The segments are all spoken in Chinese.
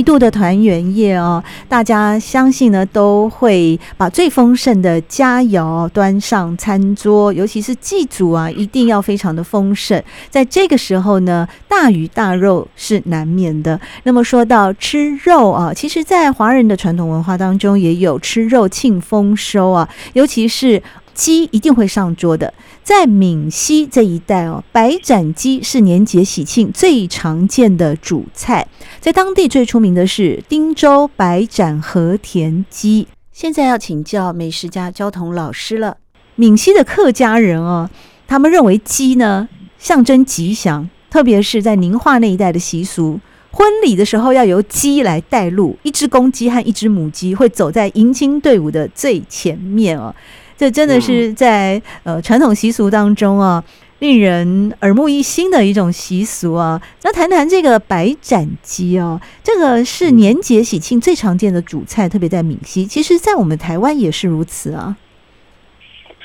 一度的团圆夜哦，大家相信呢都会把最丰盛的佳肴端上餐桌，尤其是祭祖啊，一定要非常的丰盛。在这个时候呢，大鱼大肉是难免的。那么说到吃肉啊，其实，在华人的传统文化当中，也有吃肉庆丰收啊，尤其是。鸡一定会上桌的，在闽西这一带哦，白斩鸡是年节喜庆最常见的主菜。在当地最出名的是汀州白斩和田鸡。现在要请教美食家焦桐老师了。闽西的客家人哦，他们认为鸡呢象征吉祥，特别是在宁化那一带的习俗，婚礼的时候要由鸡来带路，一只公鸡和一只母鸡会走在迎亲队伍的最前面哦。这真的是在呃传统习俗当中啊，令人耳目一新的一种习俗啊。那谈谈这个白斩鸡哦，这个是年节喜庆最常见的主菜，特别在闽西，其实在我们台湾也是如此啊。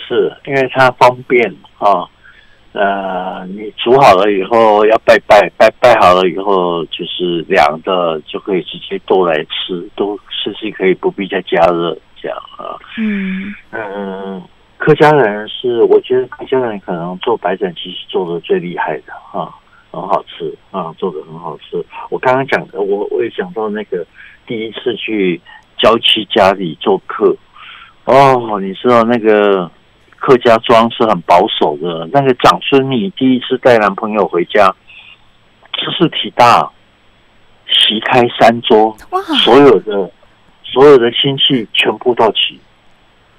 是因为它方便啊，呃，你煮好了以后要拜拜，拜拜好了以后就是凉的，就可以直接剁来吃，都甚至可以不必再加热。嗯嗯，客家人是，我觉得客家人可能做白斩鸡是做的最厉害的啊，很好吃啊，做的很好吃。我刚刚讲的，我我也讲到那个第一次去娇妻家里做客，哦，你知道那个客家庄是很保守的，那个长孙女第一次带男朋友回家，这是体大，席开三桌，哇，所有的。所有的亲戚全部到齐，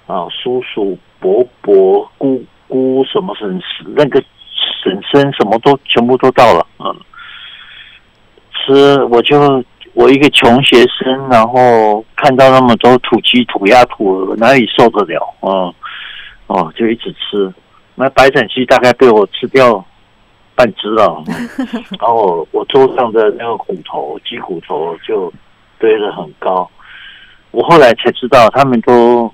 啊，叔叔、伯伯、姑姑什么婶婶，那个婶婶什么都全部都到了，嗯、啊，吃我就我一个穷学生，然后看到那么多土鸡、土鸭、土鹅，哪里受得了？啊，哦、啊，就一直吃，那白斩鸡大概被我吃掉半只了，然后我桌上的那个骨头，鸡骨头就堆得很高。我后来才知道，他们都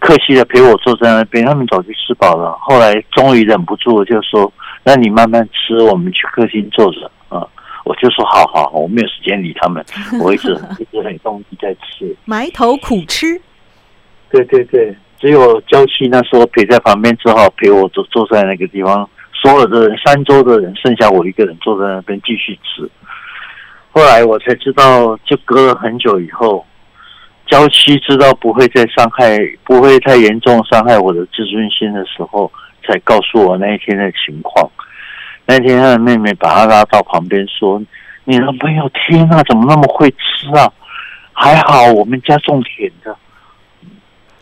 客气的陪我坐在那边，他们早就吃饱了。后来终于忍不住，就说：“那你慢慢吃，我们去客厅坐着。”啊，我就说：“好好，我没有时间理他们，我一直 一直很用力在吃，埋头苦吃。”对对对，只有娇妻那时候陪在旁边，只好陪我坐坐在那个地方。所有的人，三桌的人，剩下我一个人坐在那边继续吃。后来我才知道，就隔了很久以后。娇妻知道不会再伤害，不会太严重伤害我的自尊心的时候，才告诉我那一天的情况。那天他的妹妹把他拉到旁边说：“你男朋友天啊，怎么那么会吃啊？还好我们家种田的。”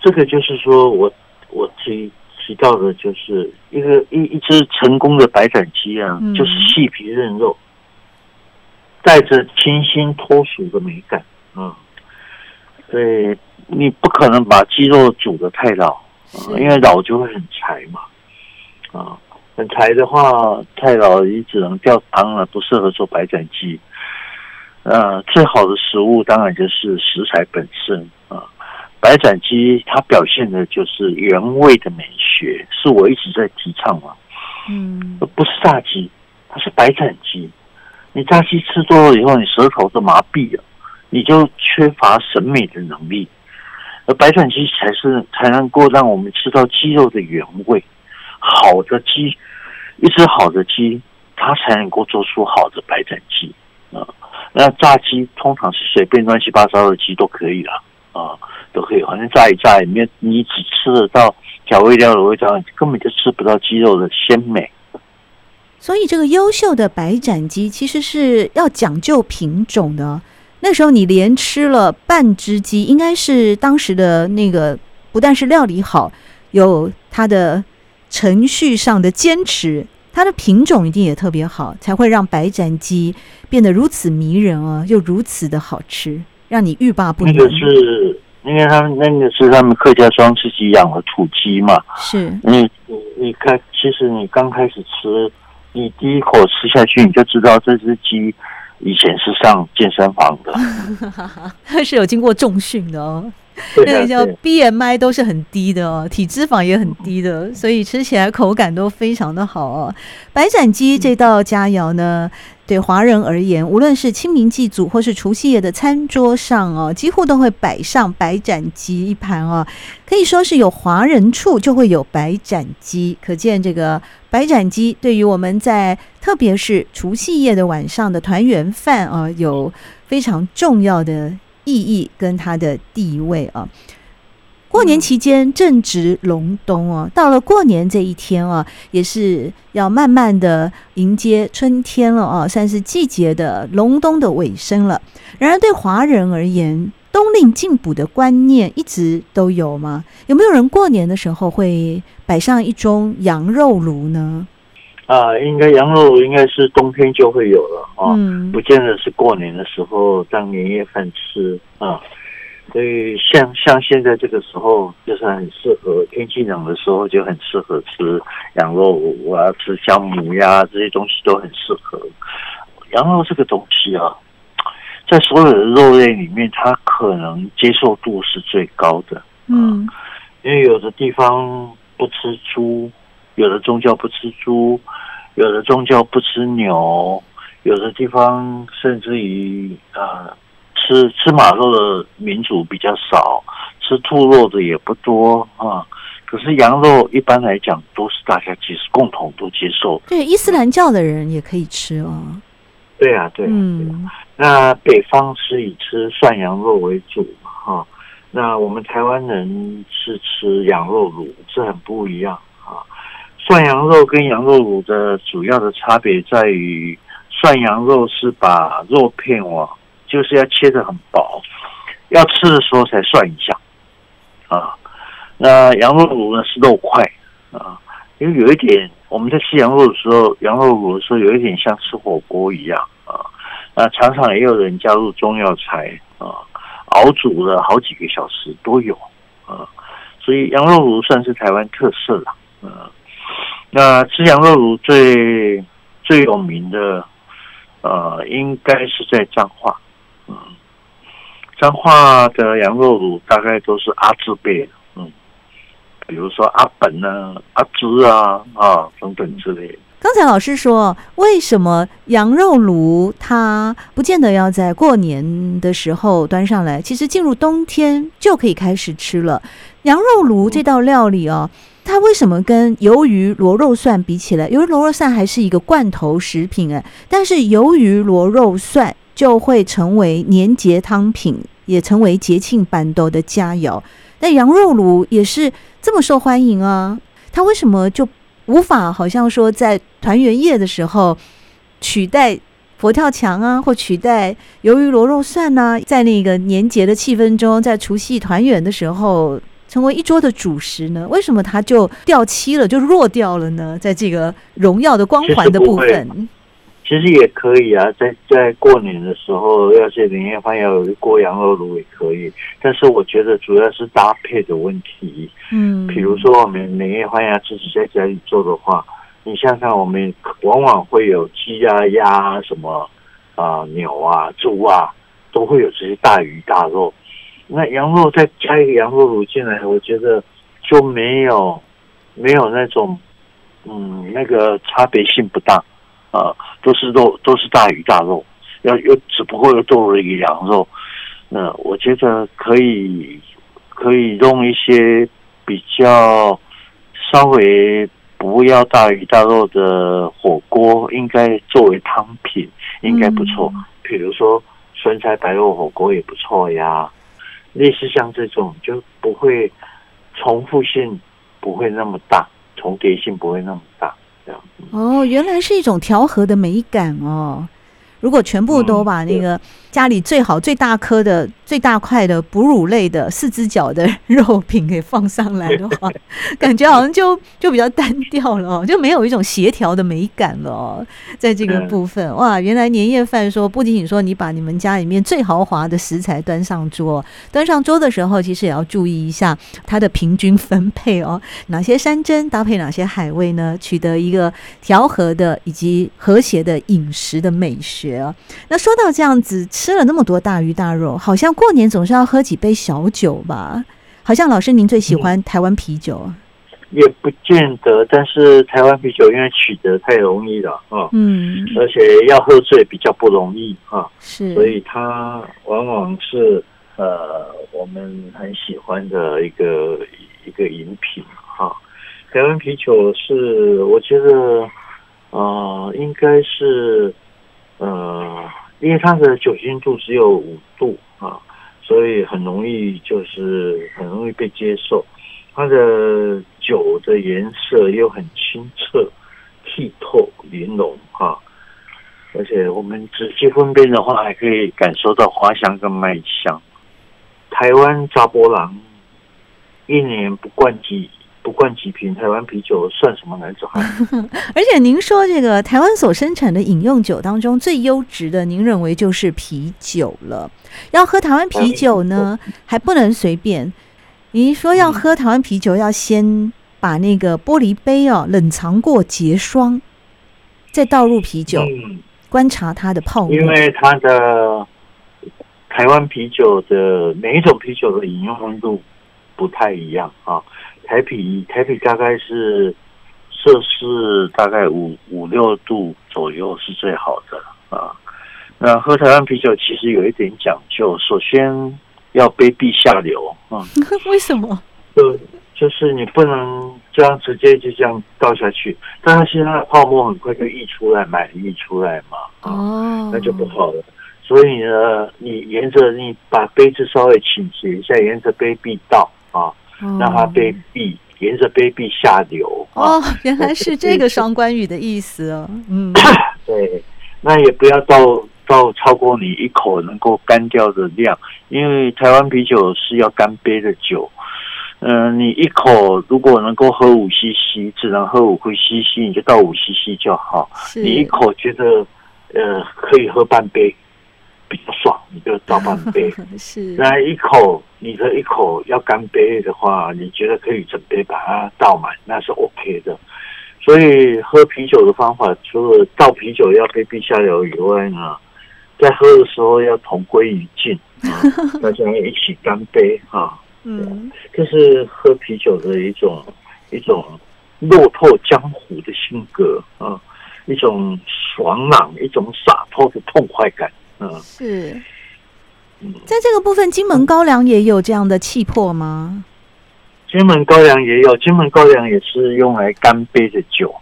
这个就是说我我提提到的，就是一个一一只成功的白斩鸡啊，嗯、就是细皮嫩肉，带着清新脱俗的美感，嗯。对，你不可能把鸡肉煮得太老，啊，因为老就会很柴嘛，啊，很柴的话太老你只能掉汤了，不适合做白斩鸡。呃，最好的食物当然就是食材本身啊，白斩鸡它表现的就是原味的美学，是我一直在提倡嘛，嗯，不是炸鸡，它是白斩鸡，你炸鸡吃多了以后，你舌头都麻痹了。你就缺乏审美的能力，而白斩鸡才是才能够让我们吃到鸡肉的原味。好的鸡，一只好的鸡，它才能够做出好的白斩鸡啊。那炸鸡通常是随便乱七八糟的鸡都可以了啊，都可以，反正炸一炸里面，你只吃得到调味料的味道，根本就吃不到鸡肉的鲜美。所以，这个优秀的白斩鸡其实是要讲究品种的。那时候你连吃了半只鸡，应该是当时的那个不但是料理好，有它的程序上的坚持，它的品种一定也特别好，才会让白斩鸡变得如此迷人啊，又如此的好吃，让你欲罢不能。那个是，因为他们那个是他们客家庄自己养的土鸡嘛。是。你你你看，其实你刚开始吃，你第一口吃下去，你就知道这只鸡以前是上健身房的，是有经过重训的哦。那个叫 BMI 都是很低的哦，体脂肪也很低的，所以吃起来口感都非常的好哦。白斩鸡这道佳肴呢，对华人而言，无论是清明祭祖或是除夕夜的餐桌上哦，几乎都会摆上白斩鸡一盘哦。可以说是有华人处就会有白斩鸡，可见这个白斩鸡对于我们在特别是除夕夜的晚上的团圆饭啊，有非常重要的。意义跟它的地位啊，过年期间正值隆冬哦，到了过年这一天啊，也是要慢慢的迎接春天了啊，算是季节的隆冬的尾声了。然而对华人而言，冬令进补的观念一直都有吗？有没有人过年的时候会摆上一盅羊肉炉呢？啊，应该羊肉应该是冬天就会有了啊，嗯、不见得是过年的时候当年夜饭吃啊。所以像像现在这个时候，就是很适合天气冷的时候，就很适合吃羊肉。我要吃香母鸭这些东西都很适合。羊肉这个东西啊，在所有的肉类里面，它可能接受度是最高的。嗯，因为有的地方不吃猪。有的宗教不吃猪，有的宗教不吃牛，有的地方甚至于啊、呃，吃吃马肉的民族比较少，吃兔肉的也不多啊。可是羊肉一般来讲都是大家其实共同都接受。对，伊斯兰教的人也可以吃哦。对啊，对啊，嗯对啊。那北方是以吃涮羊肉为主哈、啊，那我们台湾人是吃羊肉卤，这很不一样。涮羊肉跟羊肉炉的主要的差别在于，涮羊肉是把肉片哇，就是要切得很薄，要吃的时候才涮一下，啊，那羊肉炉呢是肉块啊，因为有一点我们在吃羊肉的时候，羊肉炉的时候有一点像吃火锅一样啊，那常常也有人加入中药材啊，熬煮了好几个小时都有啊，所以羊肉炉算是台湾特色了，啊。那吃羊肉炉最最有名的，呃，应该是在彰化，嗯，彰化的羊肉炉大概都是阿字辈，嗯，比如说阿本啊、阿芝啊啊等等之类的。刚才老师说，为什么羊肉炉它不见得要在过年的时候端上来？其实进入冬天就可以开始吃了。羊肉炉这道料理哦。它为什么跟鱿鱼螺肉蒜比起来，鱿鱼螺肉蒜还是一个罐头食品哎，但是鱿鱼螺肉蒜就会成为年节汤品，也成为节庆办桌的佳肴。那羊肉炉也是这么受欢迎啊，它为什么就无法好像说在团圆夜的时候取代佛跳墙啊，或取代鱿鱼螺肉蒜呢、在那个年节的气氛中，在除夕团圆的时候。成为一桌的主食呢？为什么它就掉漆了，就弱掉了呢？在这个荣耀的光环的部分，其实也可以啊。在在过年的时候，要是年夜饭要有一锅羊肉炉也可以。但是我觉得主要是搭配的问题。嗯，比如说我们年夜饭要自己在家里做的话，你想想，我们往往会有鸡啊、鸭什么啊、牛啊、猪啊，都会有这些大鱼大肉。那羊肉再加一个羊肉卤进来，我觉得就没有没有那种嗯那个差别性不大啊，都是肉都是大鱼大肉，要又只不过又多了一个羊肉，那我觉得可以可以用一些比较稍微不要大鱼大肉的火锅，应该作为汤品应该不错，嗯、比如说酸菜白肉火锅也不错呀。类似像这种就不会重复性不会那么大，重叠性不会那么大，这样。哦，原来是一种调和的美感哦。如果全部都把那个家里最好最大颗的、最大块的哺乳类的四只脚的肉品给放上来的话，感觉好像就就比较单调了哦，就没有一种协调的美感了哦。在这个部分，哇，原来年夜饭说不仅仅说你把你们家里面最豪华的食材端上桌，端上桌的时候，其实也要注意一下它的平均分配哦，哪些山珍搭配哪些海味呢？取得一个调和的以及和谐的饮食的美学哦。那说到这样子，吃了那么多大鱼大肉，好像过年总是要喝几杯小酒吧？好像老师您最喜欢台湾啤酒。嗯也不见得，但是台湾啤酒因为取得太容易了啊，嗯，而且要喝醉比较不容易啊，是，所以它往往是呃我们很喜欢的一个一个饮品哈、啊。台湾啤酒是我觉得啊、呃，应该是呃，因为它的酒精度只有五度啊，所以很容易就是很容易被接受。它的酒的颜色又很清澈、剔透、玲珑哈，而且我们仔细分辨的话，还可以感受到花香跟麦香。台湾查甫人一年不灌几不灌几瓶台湾啤酒，算什么男子汉？而且您说这个台湾所生产的饮用酒当中最优质的，您认为就是啤酒了。要喝台湾啤酒呢，还不能随便。您说要喝台湾啤酒，要先把那个玻璃杯哦冷藏过结霜，再倒入啤酒，嗯、观察它的泡沫。因为它的台湾啤酒的每一种啤酒的饮用温度不太一样啊。台啤台啤大概是摄氏大概五五六度左右是最好的啊。那喝台湾啤酒其实有一点讲究，首先。要卑鄙下流啊！为什么？就就是你不能这样直接就这样倒下去，但是现在泡沫很快就溢出来，满溢出来嘛，哦，那就不好了。所以呢，你沿着你把杯子稍微倾斜一下，沿着杯壁倒啊，让它杯壁沿着杯壁下流。哦，原来是这个双关语的意思哦。嗯，对，那也不要倒。到超过你一口能够干掉的量，因为台湾啤酒是要干杯的酒。嗯、呃，你一口如果能够喝五 CC，只能喝五 CC，你就倒五 CC 就好。你一口觉得呃可以喝半杯，比较爽，你就倒半杯。是，那一口你的一口要干杯的话，你觉得可以整杯把它倒满，那是 OK 的。所以喝啤酒的方法，除了倒啤酒要卑鄙下流以外呢，在喝的时候要同归于尽啊，大家一起干杯啊！嗯，这是喝啤酒的一种一种落透江湖的性格啊，一种爽朗、一种洒脱的痛快感啊。是，在这个部分，金门高粱也有这样的气魄吗？金门高粱也有，金门高粱也是用来干杯的酒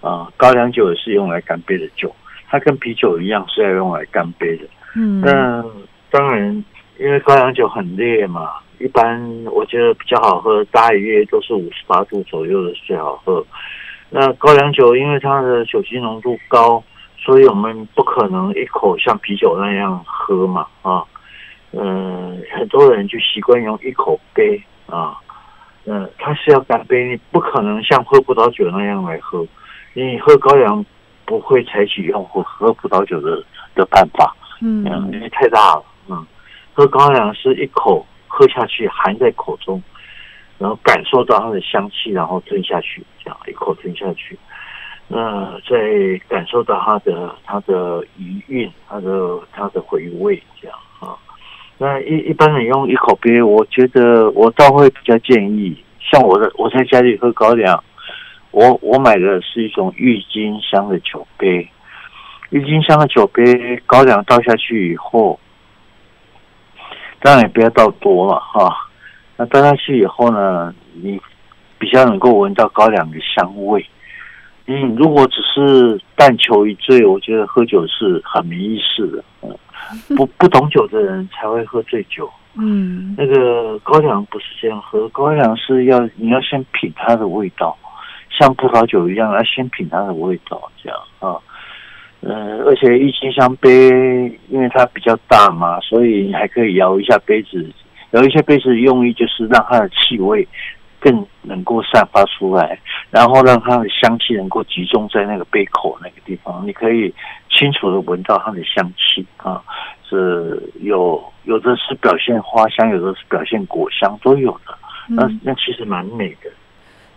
啊，高粱酒也是用来干杯的酒。它跟啤酒一样是要用来干杯的，嗯，那当然，因为高粱酒很烈嘛，一般我觉得比较好喝，大约都是五十八度左右的最好喝。那高粱酒因为它的酒精浓度高，所以我们不可能一口像啤酒那样喝嘛，啊，嗯，很多人就习惯用一口杯啊，嗯，它是要干杯，你不可能像喝葡萄酒那样来喝，你喝高粱。不会采取用喝喝葡萄酒的的办法，嗯，因为太大了，嗯，喝高粱是一口喝下去，含在口中，然后感受到它的香气，然后吞下去，这样一口吞下去，那在感受到它的它的余韵，它的它的回味，这样啊，那一一般人用一口杯，我觉得我倒会比较建议，像我的我在家里喝高粱。我我买的是一种郁金香的酒杯，郁金香的酒杯，高粱倒下去以后，当然也不要倒多了哈。那倒下去以后呢，你比较能够闻到高粱的香味。嗯，如果只是但求一醉，我觉得喝酒是很没意思的。嗯，不不懂酒的人才会喝醉酒。嗯，那个高粱不是这样喝，高粱是要你要先品它的味道。像葡萄酒一样，要先品它的味道，这样啊。呃，而且郁金香杯因为它比较大嘛，所以你还可以摇一下杯子，摇一下杯子用意就是让它的气味更能够散发出来，然后让它的香气能够集中在那个杯口那个地方，你可以清楚的闻到它的香气啊，是有有的是表现花香，有的是表现果香，都有的，那那其实蛮美的。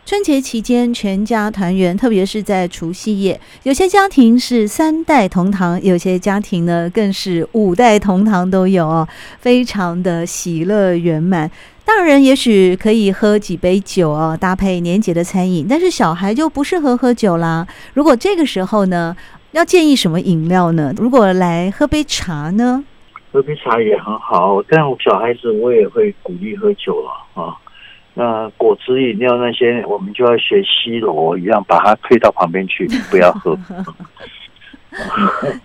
春节期间，全家团圆，特别是在除夕夜，有些家庭是三代同堂，有些家庭呢更是五代同堂都有哦，非常的喜乐圆满。大人也许可以喝几杯酒哦，搭配年节的餐饮，但是小孩就不适合喝酒啦。如果这个时候呢，要建议什么饮料呢？如果来喝杯茶呢？喝杯茶也很好，但我小孩子我也会鼓励喝酒了啊。那果汁饮料那些，我们就要学西罗一样，把它推到旁边去，不要喝。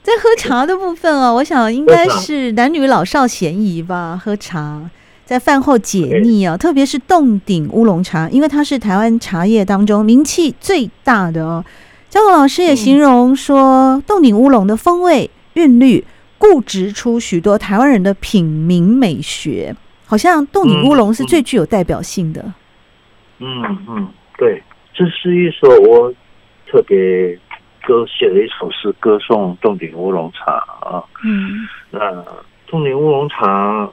在喝茶的部分啊，我想应该是男女老少咸宜吧。喝茶在饭后解腻啊，特别是洞顶乌龙茶，因为它是台湾茶叶当中名气最大的哦。焦桐老师也形容说，洞顶乌龙的风味韵律，固执出许多台湾人的品茗美学。好像洞顶乌龙是最具有代表性的。嗯嗯，嗯，对，这是一首我特别歌写的一首诗，歌颂洞顶乌龙茶啊。嗯，那洞顶乌龙茶，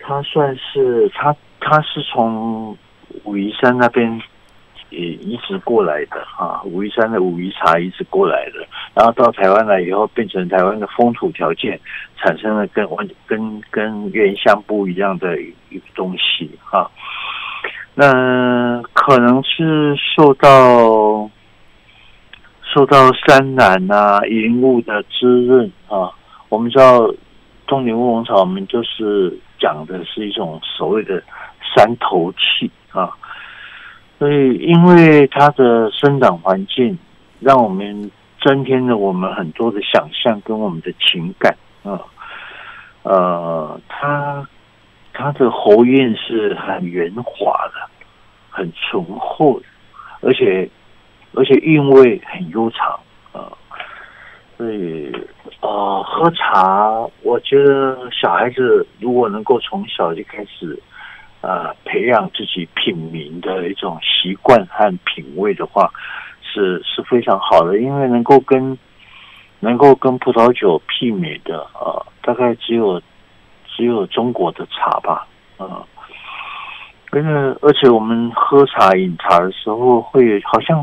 它算是它它是从武夷山那边。也移植过来的啊，武夷山的武夷茶移植过来的，然后到台湾来以后，变成台湾的风土条件产生了跟完跟跟原乡不一样的一个东西啊。那可能是受到受到山岚啊、云雾的滋润啊。我们知道冻顶乌龙茶，我们就是讲的是一种所谓的山头气啊。所以，因为它的生长环境，让我们增添了我们很多的想象跟我们的情感啊。呃，它它的喉韵是很圆滑的，很醇厚的，而且而且韵味很悠长啊。所以，呃，喝茶，我觉得小孩子如果能够从小就开始。呃，培养自己品茗的一种习惯和品味的话，是是非常好的，因为能够跟能够跟葡萄酒媲美的，呃，大概只有只有中国的茶吧，呃，而且而且我们喝茶饮茶的时候，会好像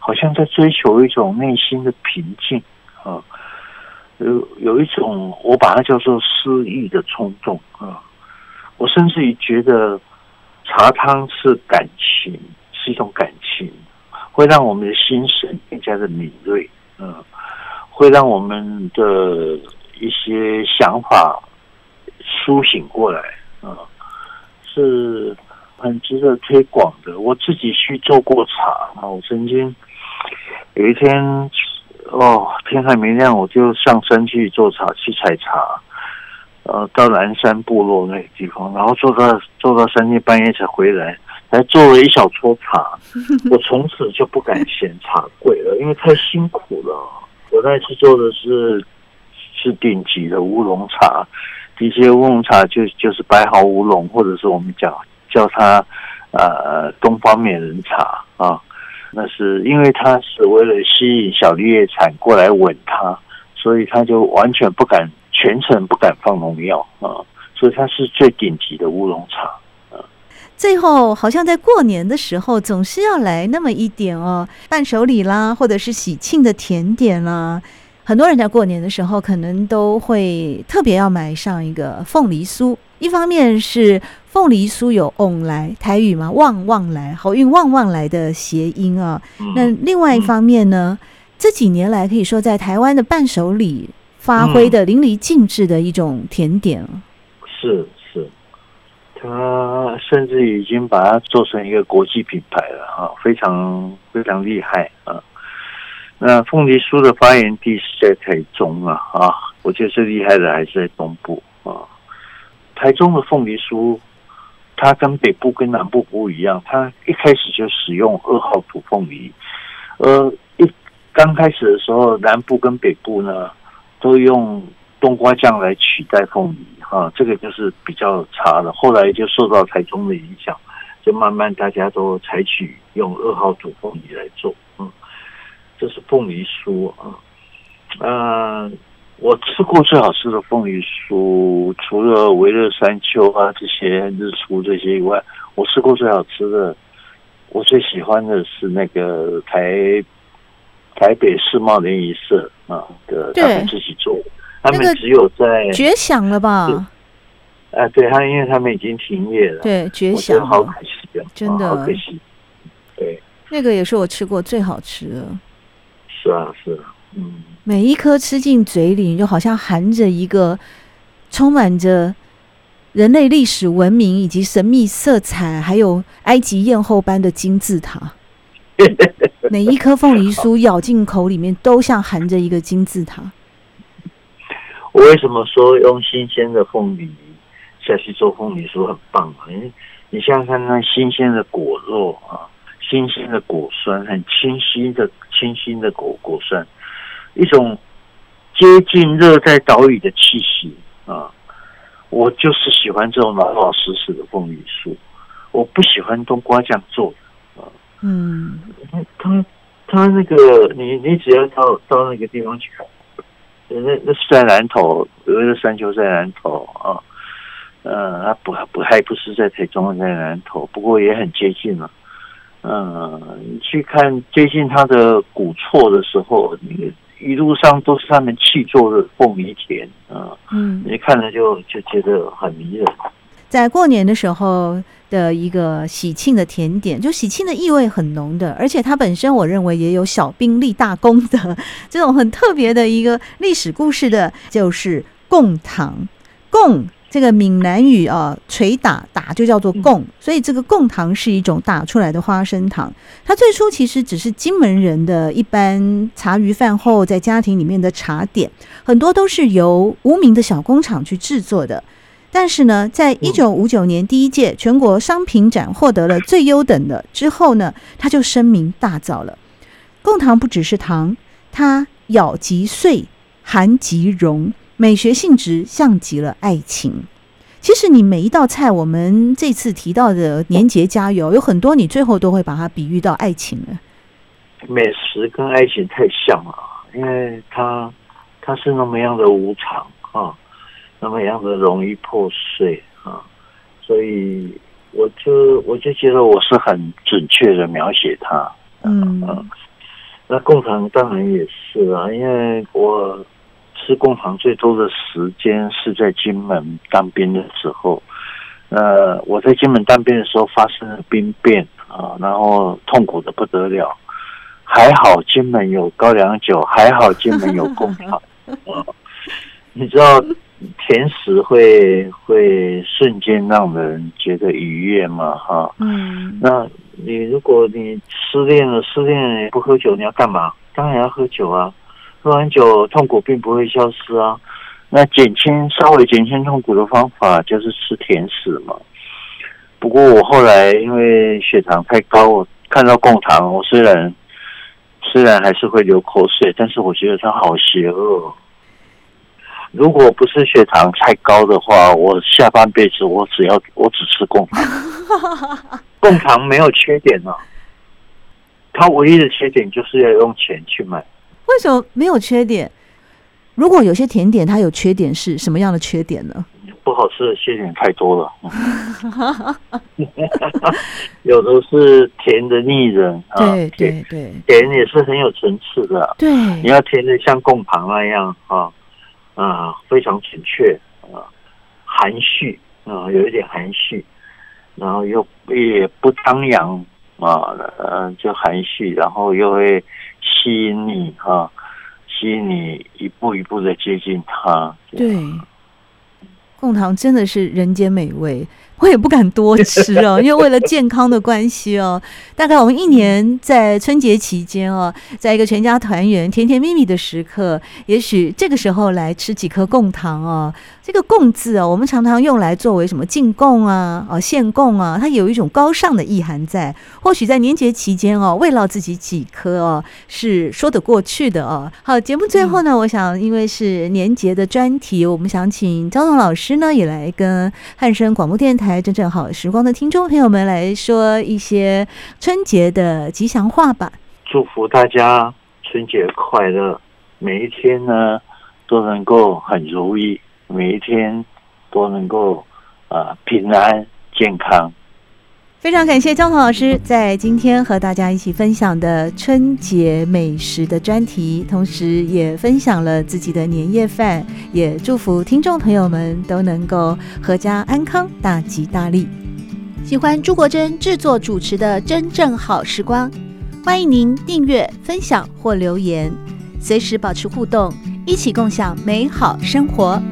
好像在追求一种内心的平静啊，有有一种我把它叫做诗意的冲动啊。我甚至于觉得茶汤是感情，是一种感情，会让我们的心神更加的敏锐，嗯，会让我们的一些想法苏醒过来，嗯，是很值得推广的。我自己去做过茶啊，我曾经有一天，哦，天还没亮，我就上山去做茶，去采茶。呃，到南山部落那个地方，然后做到做到三更半夜才回来，才做了一小撮茶。我从此就不敢嫌茶贵了，因为太辛苦了。我那次做的是是顶级的乌龙茶，顶级的乌龙茶就就是白毫乌龙，或者是我们讲叫它呃东方美人茶啊。那是因为它是为了吸引小绿叶蝉过来吻它，所以它就完全不敢。全程不敢放农药啊，所以它是最顶级的乌龙茶啊。最后，好像在过年的时候，总是要来那么一点哦，伴手礼啦，或者是喜庆的甜点啦。很多人在过年的时候，可能都会特别要买上一个凤梨酥。一方面是凤梨酥有“旺来”台语嘛，“旺旺来”好运“旺旺来”的谐音啊。那另外一方面呢，这几年来可以说在台湾的伴手礼。发挥的淋漓尽致的一种甜点，是是，他甚至已经把它做成一个国际品牌了啊，非常非常厉害啊。那凤梨酥的发源地是在台中啊啊，我觉得最厉害的还是在东部啊。台中的凤梨酥，它跟北部跟南部不一样，它一开始就使用二号土凤梨，呃。一刚开始的时候，南部跟北部呢，都用冬瓜酱来取代凤梨，哈，这个就是比较差的。后来就受到台中的影响，就慢慢大家都采取用二号煮凤梨来做，嗯，这是凤梨酥啊，嗯。我吃过最好吃的凤梨酥，除了维乐山丘啊这些日出这些以外，我吃过最好吃的，我最喜欢的是那个台台北世贸联谊社啊的他们自己做，他们只有在绝响了吧？啊，对，他因为他们已经停业了，对，绝响，好可惜啊，真的好可惜。对，那个也是我吃过最好吃的。是啊，是啊。嗯，每一颗吃进嘴里，就好像含着一个充满着人类历史文明以及神秘色彩，还有埃及艳后般的金字塔。每一颗凤梨酥咬进口里面，都像含着一个金字塔。我为什么说用新鲜的凤梨下去做凤梨酥很棒？因为你想想看，那新鲜的果肉啊，新鲜的果酸，很清新的清新的果果酸。一种接近热带岛屿的气息啊！我就是喜欢这种老老实实的凤梨酥，我不喜欢冬瓜酱做的。嗯，他他那个你你只要到到那个地方去看，那那是在南头，有一个山丘在南头啊。嗯，他不不还不是在台中，在南头，不过也很接近了。嗯，你去看接近它的古厝的时候，你。一路上都是他们砌做的凤梨田啊，嗯，你看了就就觉得很迷人。在过年的时候的一个喜庆的甜点，就喜庆的意味很浓的，而且它本身我认为也有小兵立大功的 这种很特别的一个历史故事的，就是贡糖贡。这个闽南语啊，捶打打就叫做贡，所以这个贡糖是一种打出来的花生糖。它最初其实只是金门人的一般茶余饭后在家庭里面的茶点，很多都是由无名的小工厂去制作的。但是呢，在一九五九年第一届全国商品展获得了最优等的之后呢，他就声名大噪了。贡糖不只是糖，它咬即碎，含即溶。美学性质像极了爱情。其实你每一道菜，我们这次提到的年节佳肴，有很多你最后都会把它比喻到爱情了。美食跟爱情太像了，因为它它是那么样的无常啊，那么样子容易破碎啊，所以我就我就觉得我是很准确的描写它。嗯，那贡糖当然也是啊，因为我。吃共糖最多的时间是在金门当兵的时候。呃，我在金门当兵的时候发生了兵变啊，然后痛苦的不得了。还好金门有高粱酒，还好金门有贡糖。你知道甜食会会瞬间让人觉得愉悦嘛？哈，嗯。那你如果你失恋了，失恋了不喝酒，你要干嘛？当然要喝酒啊。喝完酒，痛苦并不会消失啊。那减轻稍微减轻痛苦的方法就是吃甜食嘛。不过我后来因为血糖太高，我看到贡糖，我虽然虽然还是会流口水，但是我觉得它好邪恶。如果不是血糖太高的话，我下半辈子我只要我只吃贡糖。贡糖没有缺点啊，它唯一的缺点就是要用钱去买。为什么没有缺点？如果有些甜点它有缺点，是什么样的缺点呢？不好吃的缺点太多了，有的是甜的腻人啊，对对对，甜也是很有层次的，对，你要甜的像贡糖那样啊啊，非常准确啊，含蓄啊，有一点含蓄，然后又也不张扬啊，嗯，就含蓄，然后又会。吸引你哈，吸引你一步一步的接近他。对，贡糖真的是人间美味。我也不敢多吃哦，因为为了健康的关系哦。大概我们一年在春节期间哦，在一个全家团圆、甜甜蜜蜜的时刻，也许这个时候来吃几颗贡糖哦。这个“贡”字啊，我们常常用来作为什么进贡啊、哦献贡啊，它有一种高尚的意涵在。或许在年节期间哦，慰劳自己几颗哦，是说得过去的哦。好，节目最后呢，我想因为是年节的专题，我们想请焦总老师呢，也来跟汉声广播电台真正好时光的听众朋友们来说一些春节的吉祥话吧。祝福大家春节快乐，每一天呢都能够很如意。每一天都能够啊、平安健康。非常感谢焦桐老师在今天和大家一起分享的春节美食的专题，同时也分享了自己的年夜饭，也祝福听众朋友们都能够阖家安康，大吉大利。喜欢朱国珍制作主持的《真正好时光》，欢迎您订阅、分享或留言，随时保持互动。一起共享美好生活。